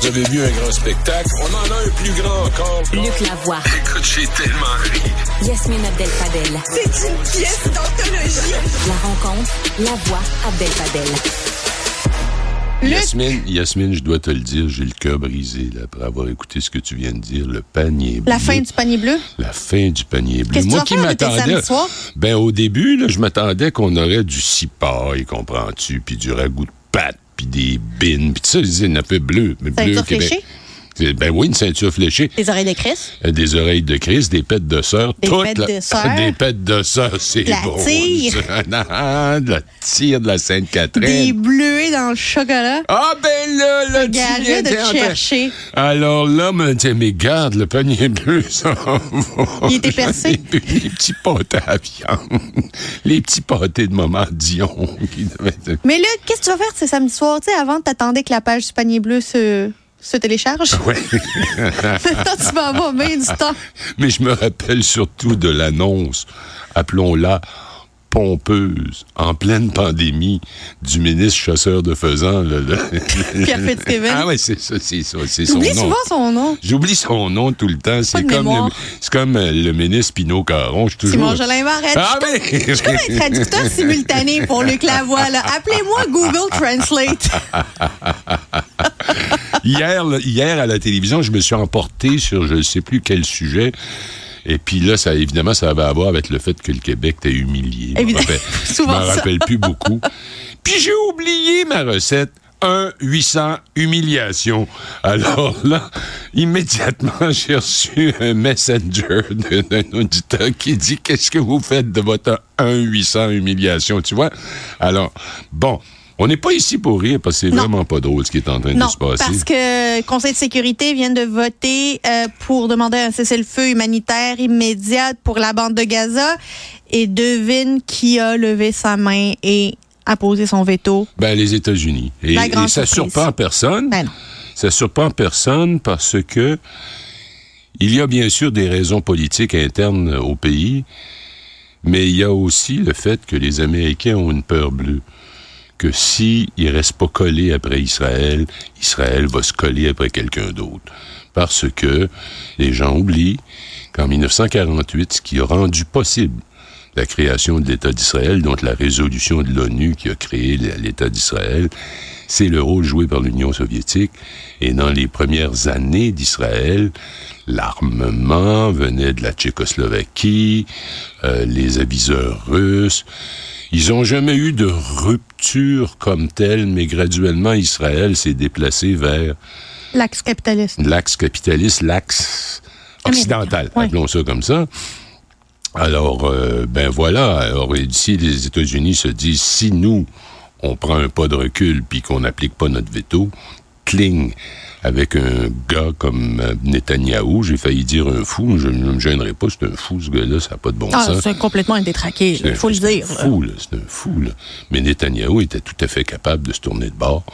Vous avez vu un grand spectacle? On en a un plus grand encore. Luc Lavoie. Écoute, j'ai tellement ri. Yasmine Abdel-Fadel. C'est une pièce d'anthologie. La rencontre, la voix Abdel-Fadel. Yasmine, Yasmine, je dois te le dire, j'ai le cœur brisé là, après avoir écouté ce que tu viens de dire, le panier bleu. La fin du panier bleu? La fin du panier bleu. Qu'est-ce que tu Moi vas qui faire de tes m'attendais. Ben, au début, là, je m'attendais qu'on aurait du cipaille, comprends-tu, puis du ragoût de pâte, puis des bines, puis tout ça, une affaire bleue. mais bleu Ceinture Québec. C'est- Ben oui, une ceinture fléchée. Les oreilles de Chris? Euh, Des oreilles de Christ, des pêtes de sœur. Des pêtes là. de sœur. Des pêtes de sœur, c'est La bon. tire? ça. Non, de la tire de la Sainte-Catherine. Des bleuets dans le chocolat? Ah ben là, là, tu viens de te d'entendre- chercher. Alors là, me dit, mais garde, le panier bleu, ça va. Il était percé. Les petits pâtés à viande. Les petits pâtés de maman Dion. qui devaient être- Mais là, qu'est-ce que tu vas faire ce samedi soir? Tu sais, avant, t'attendais que la page du panier bleu se, se télécharge. Maintenant, tu vas avoir bien du temps. Mais je me rappelle surtout de l'annonce, appelons-la pompeuse, en pleine pandémie, du ministre chasseur de faisans. Là, là. Pierre Fitzgibbon. Ah oui, c'est ça, c'est ça, c'est son J'oublie nom. souvent son nom. J'oublie son nom tout le temps. C'est comme, le, mémoire. c'est comme euh, le ministre Pinot Caron. Je suis toujours... Simon. Ah, mais... comme- je suis comme un traducteur simultané pour Luc Lavoie. Appelez-moi Google Translate. Hier, hier, à la télévision, je me suis emporté sur je ne sais plus quel sujet. Et puis là, ça, évidemment, ça avait à voir avec le fait que le Québec t'a humilié. Je Souvent m'en ça. rappelle plus beaucoup. Puis j'ai oublié ma recette. 1 800 humiliation. Alors là, immédiatement, j'ai reçu un messenger d'un auditeur qui dit qu'est-ce que vous faites de votre 1 800 humiliation, tu vois? Alors, bon, on n'est pas ici pour rire parce que c'est vraiment pas drôle ce qui est en train Non, de se passer. parce que le Conseil de sécurité vient de voter euh, pour demander un cessez-le-feu humanitaire immédiat pour la bande de Gaza. Et devine qui a levé sa main et a posé son veto. Ben, les États-Unis. Et, La grande et ça surprise. surprend personne. Ben non. Ça surprend personne parce que il y a bien sûr des raisons politiques internes au pays, mais il y a aussi le fait que les Américains ont une peur bleue. Que si ils restent pas collés après Israël, Israël va se coller après quelqu'un d'autre. Parce que les gens oublient qu'en 1948, ce qui a rendu possible la création de l'État d'Israël, donc la résolution de l'ONU qui a créé l'État d'Israël, c'est le rôle joué par l'Union soviétique. Et dans les premières années d'Israël, l'armement venait de la Tchécoslovaquie, euh, les aviseurs russes. Ils n'ont jamais eu de rupture comme telle, mais graduellement, Israël s'est déplacé vers L'axe capitaliste. l'axe capitaliste, l'axe occidental, appelons ça comme ça. Alors, euh, ben voilà. Alors, ici, les États-Unis se disent, si nous, on prend un pas de recul puis qu'on n'applique pas notre veto, cling, avec un gars comme euh, Netanyahou, j'ai failli dire un fou, je ne me gênerai pas, c'est un fou, ce gars-là, ça n'a pas de bon Ah, sens. c'est complètement un détraqué, il faut le c'est dire. un fou, c'est un fou, là. Mais Netanyahou était tout à fait capable de se tourner de bord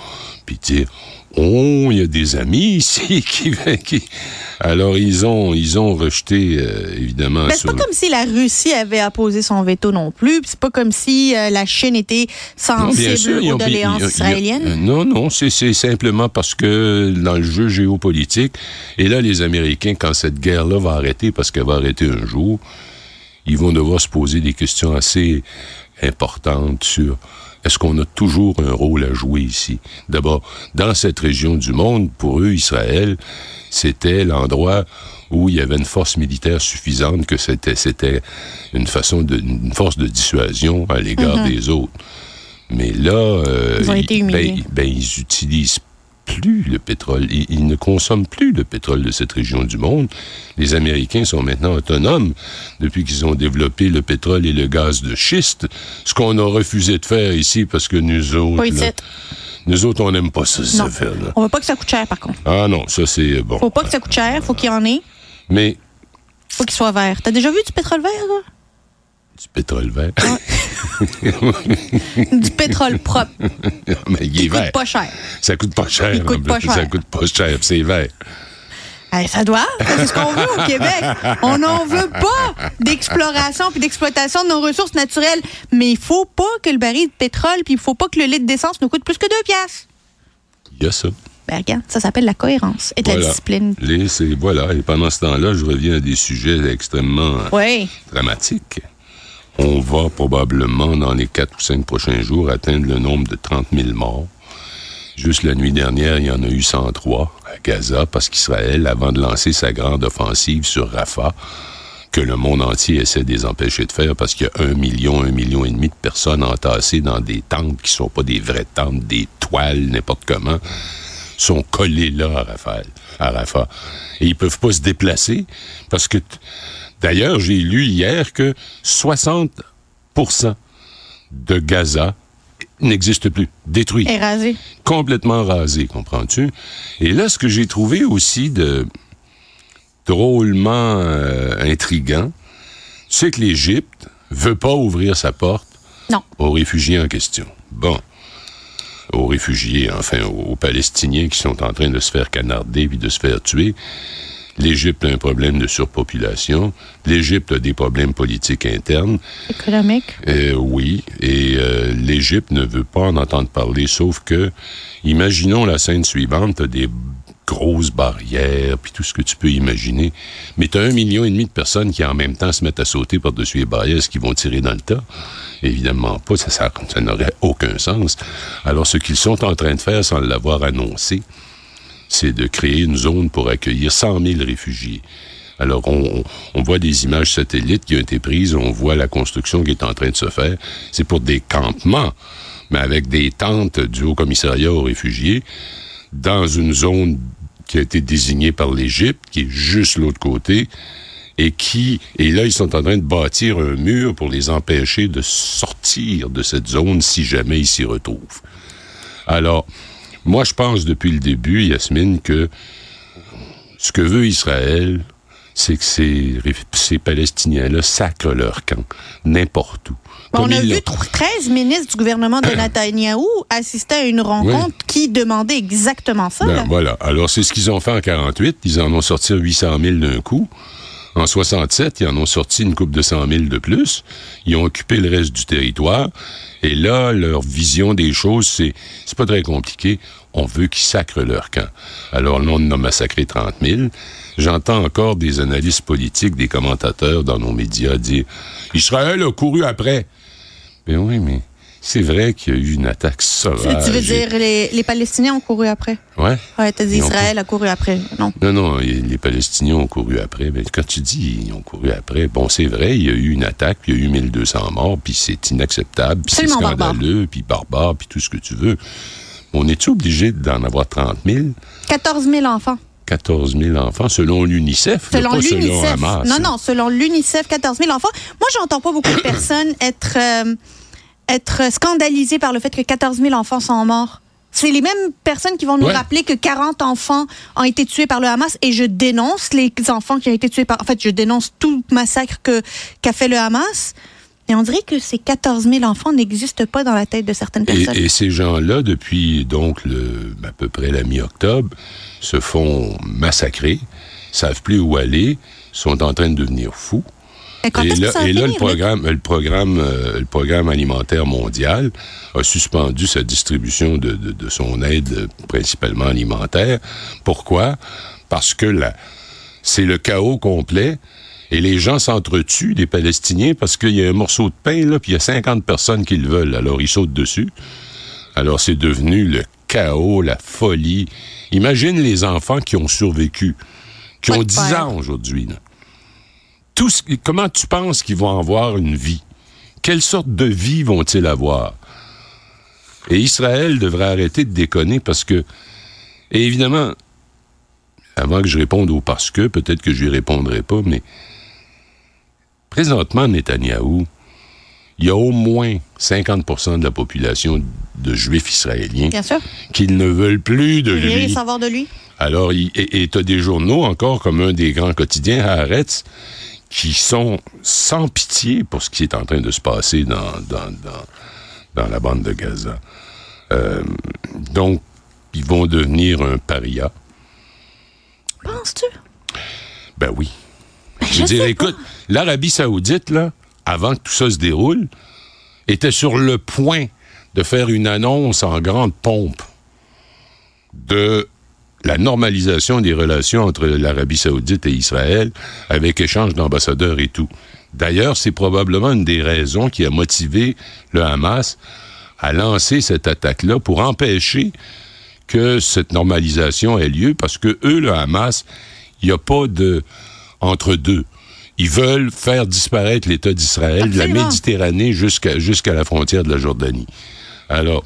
puis dire Oh, il y a des amis ici qui, qui... Alors, ils ont, ils ont rejeté, euh, évidemment. Mais Ben, c'est pas le- comme si la Russie avait apposé son veto non plus. puis C'est pas comme si euh, la Chine était sensible aux doléances israéliennes. euh, non, non, c'est c'est simplement parce que dans le jeu géopolitique, et là, les Américains, quand cette guerre-là va arrêter, parce qu'elle va arrêter un jour, ils vont devoir se poser des questions assez importantes sur est-ce qu'on a toujours un rôle à jouer ici? D'abord, dans cette région du monde, pour eux, Israël, c'était l'endroit où il y avait une force militaire suffisante, que c'était, c'était une façon de, une force de dissuasion à l'égard des autres. Mais là, euh, Ils ont été ben, humiliés. ben, ils utilisent plus le pétrole. Ils, ils ne consomment plus le pétrole de cette région du monde. Les Américains sont maintenant autonomes depuis qu'ils ont développé le pétrole et le gaz de schiste, ce qu'on a refusé de faire ici parce que nous autres, là, nous autres, on n'aime pas ça, ces affaires-là. On veut pas que ça coûte cher, par contre. Ah non, ça c'est bon. Faut pas que ça coûte cher, faut qu'il y en ait, Mais faut qu'il soit vert. T'as déjà vu du pétrole vert, toi? du pétrole vert. Du pétrole propre. Mais il est qui coûte pas cher. Ça coûte pas cher. Il coûte pas cher. Ça coûte pas cher, c'est vert. Ça doit. C'est ce qu'on veut au Québec. On n'en veut pas d'exploration puis d'exploitation de nos ressources naturelles. Mais il faut pas que le baril de pétrole puis il faut pas que le litre d'essence nous coûte plus que deux piastres. Il y a ça. Ben, regarde, ça s'appelle la cohérence et de la discipline. Les- voilà. Et pendant ce temps-là, je reviens à des sujets extrêmement Oui. dramatiques. On va probablement, dans les quatre ou cinq prochains jours, atteindre le nombre de 30 000 morts. Juste la nuit dernière, il y en a eu 103 à Gaza parce qu'Israël, avant de lancer sa grande offensive sur Rafah, que le monde entier essaie de les empêcher de faire parce qu'il y a un million, un million et demi de personnes entassées dans des tentes qui sont pas des vraies tentes, des toiles, n'importe comment, sont collés là à Rafah. À Rafah. Et ils peuvent pas se déplacer parce que, d'ailleurs, j'ai lu hier que 60% de Gaza n'existe plus, détruit Érasé. complètement rasé, comprends-tu? Et là, ce que j'ai trouvé aussi de drôlement euh, intriguant, c'est que l'Égypte veut pas ouvrir sa porte Non. aux réfugiés en question. Bon. Aux réfugiés, enfin, aux, aux Palestiniens qui sont en train de se faire canarder puis de se faire tuer. L'Égypte a un problème de surpopulation. L'Égypte a des problèmes politiques internes. Économique. Euh, oui, et euh, l'Égypte ne veut pas en entendre parler, sauf que, imaginons la scène suivante, t'as des grosses barrières, puis tout ce que tu peux imaginer, mais t'as un million et demi de personnes qui en même temps se mettent à sauter par-dessus les barrières, ce qui vont tirer dans le tas. Évidemment pas, ça, ça, ça n'aurait aucun sens. Alors ce qu'ils sont en train de faire sans l'avoir annoncé, c'est de créer une zone pour accueillir 100 000 réfugiés. Alors, on, on- voit des images satellites qui ont été prises, on voit la construction qui est en train de se faire. C'est pour des campements, mais avec des tentes du Haut-Commissariat aux réfugiés, dans une zone qui a été désignée par l'Égypte, qui est juste l'autre côté, et qui, et là, ils sont en train de bâtir un mur pour les empêcher de sortir de cette zone si jamais ils s'y retrouvent. Alors, moi, je pense depuis le début, Yasmine, que ce que veut Israël, c'est que ces, Palestiniens-là sacrent leur camp, n'importe où. Comme on a vu l'ont- 13 ministres du gouvernement de Netanyahou assister à une rencontre qui demandait exactement ça. Ben, là. voilà. Alors, c'est ce qu'ils ont fait en 48. Ils en ont sorti 800 000 d'un coup. En 67, ils en ont sorti une coupe de 100 000 de plus. Ils ont occupé le reste du territoire. Et là, leur vision des choses, c'est, c'est pas très compliqué. On veut qu'ils sacrent leur camp. Alors là, on en a massacré 30 000. J'entends encore des analystes politiques, des commentateurs dans nos médias dire Israël a couru après. Ben oui, mais c'est vrai qu'il y a eu une attaque sauvage. tu veux dire les, les Palestiniens ont couru après? Ouais. Ouais, t'as dit ont Israël a couru après. Non? Non, non, les Palestiniens ont couru après. Mais quand tu dis ils ont couru après, bon, c'est vrai, il y a eu une attaque, puis il y a eu 1200 morts, puis c'est inacceptable, puis c'est scandaleux, puis barbare, puis tout ce que tu veux. On est obligé d'en avoir 30 000, 14 000 enfants. 14 000 enfants, selon l'UNICEF, Selon pas selon l'UNICEF. Hamas. Non, non, selon l'UNICEF, 14 000 enfants. Moi, j'entends pas beaucoup de personnes être, euh, être scandalisées par le fait que 14 000 enfants sont morts. C'est les mêmes personnes qui vont nous Ouais. rappeler que 40 enfants ont été tués par le Hamas et je dénonce les enfants qui ont été tués par... En fait, je dénonce tout massacre que- qu'a fait le Hamas. Et on dirait que ces 14 000 enfants n'existent pas dans la tête de certaines Et, personnes. et ces gens-là, depuis donc le, à peu près la mi-octobre, se font massacrer, savent plus où aller, sont en train de devenir fous. Quand et là, ça va et là, le finir, là? programme, le programme, euh, le programme alimentaire mondial a suspendu sa distribution de, de- de son aide, principalement alimentaire. Pourquoi? Parce que là, c'est le chaos complet. Et les gens s'entretuent, les Palestiniens, parce qu'il y a un morceau de pain, là, puis il y a 50 personnes qui le veulent. Alors, ils sautent dessus. Alors, c'est devenu le chaos, la folie. Imagine les enfants qui ont survécu, qui ont de 10 père. ans aujourd'hui. Là. Tout ce- comment tu penses qu'ils vont avoir une vie? Quelle sorte de vie vont-ils avoir? Et Israël devrait arrêter de déconner parce que Et évidemment, avant que je réponde au parce que, peut-être que je lui répondrai pas, mais présentement, Netanyahou, il y a au moins 50% de la population de juifs israéliens qui ne veulent plus de lui. savoir de lui? Alors, il- et tu as des journaux encore comme un des grands quotidiens, Haaretz, qui sont sans pitié pour ce qui est en train de se passer dans, dans, dans, dans la bande de Gaza. Euh, donc, ils vont devenir un paria. Penses-tu? Ben oui. Je je veux dire, écoute, l'Arabie Saoudite, là, avant que tout ça se déroule, était sur le point de faire une annonce en grande pompe de la normalisation des relations entre l'Arabie Saoudite et Israël, avec échange d'ambassadeurs et tout. D'ailleurs, c'est probablement une des raisons qui a motivé le Hamas à lancer cette attaque-là pour empêcher que cette normalisation ait lieu, parce que eux, le Hamas, il n'y a pas de entre deux. Ils veulent faire disparaître l'État d'Israël de la. Méditerranée jusqu'à jusqu'à la frontière de la Jordanie. Alors,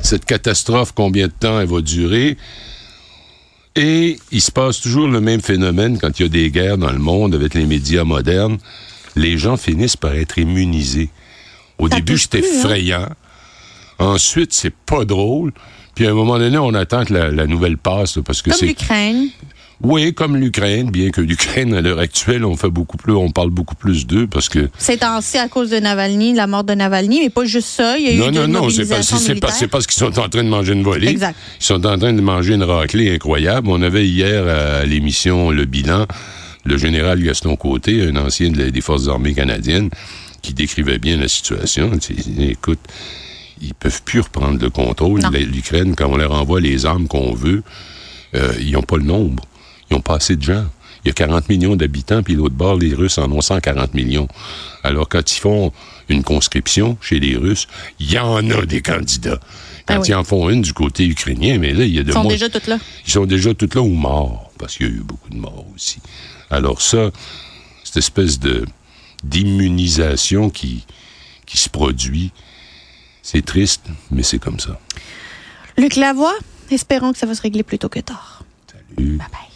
cette catastrophe, combien de temps elle va durer? Et il se passe toujours le même phénomène quand il y a des guerres dans le monde avec les médias modernes. Les gens finissent par être immunisés. Au Ça début, plus, hein? effrayant. Ensuite, c'est pas drôle. Puis à un moment donné, on attend que la, la nouvelle passe, là, parce que Comme c'est l'Ukraine. Oui, comme l'Ukraine, bien que l'Ukraine à l'heure actuelle, on fait beaucoup plus, on parle beaucoup plus d'eux parce que C'est ainsi à cause de Navalny, la mort de Navalny, mais pas juste ça. Il y a non eu non non, c'est parce c'est parce qu'ils sont en train de manger une volée. Exact. Ils sont en train de manger une raclée incroyable. On avait hier à l'émission Le Bilan le général Gaston Côté, un ancien des forces armées canadiennes, qui décrivait bien la situation. Il disait, écoute, ils peuvent plus reprendre le contrôle. L'Ukraine, quand on leur envoie les armes qu'on veut, euh, ils n'ont pas le nombre. Ils n'ont pas assez de gens. Il y a 40 millions d'habitants, puis l'autre bord, les Russes en ont 140 millions. Alors, quand ils font une conscription chez les Russes, il y en a des candidats. Quand Ah oui. ils en font une du côté ukrainien, mais là, il y a de Ils sont moins- déjà toutes là. ils sont déjà toutes là ou morts, parce qu'il y a eu beaucoup de morts aussi. Alors ça, cette espèce de d'immunisation qui, qui se produit, c'est triste, mais c'est comme ça. Luc Lavoie, espérons que ça va se régler plus tôt que tard. Salut. Bye bye.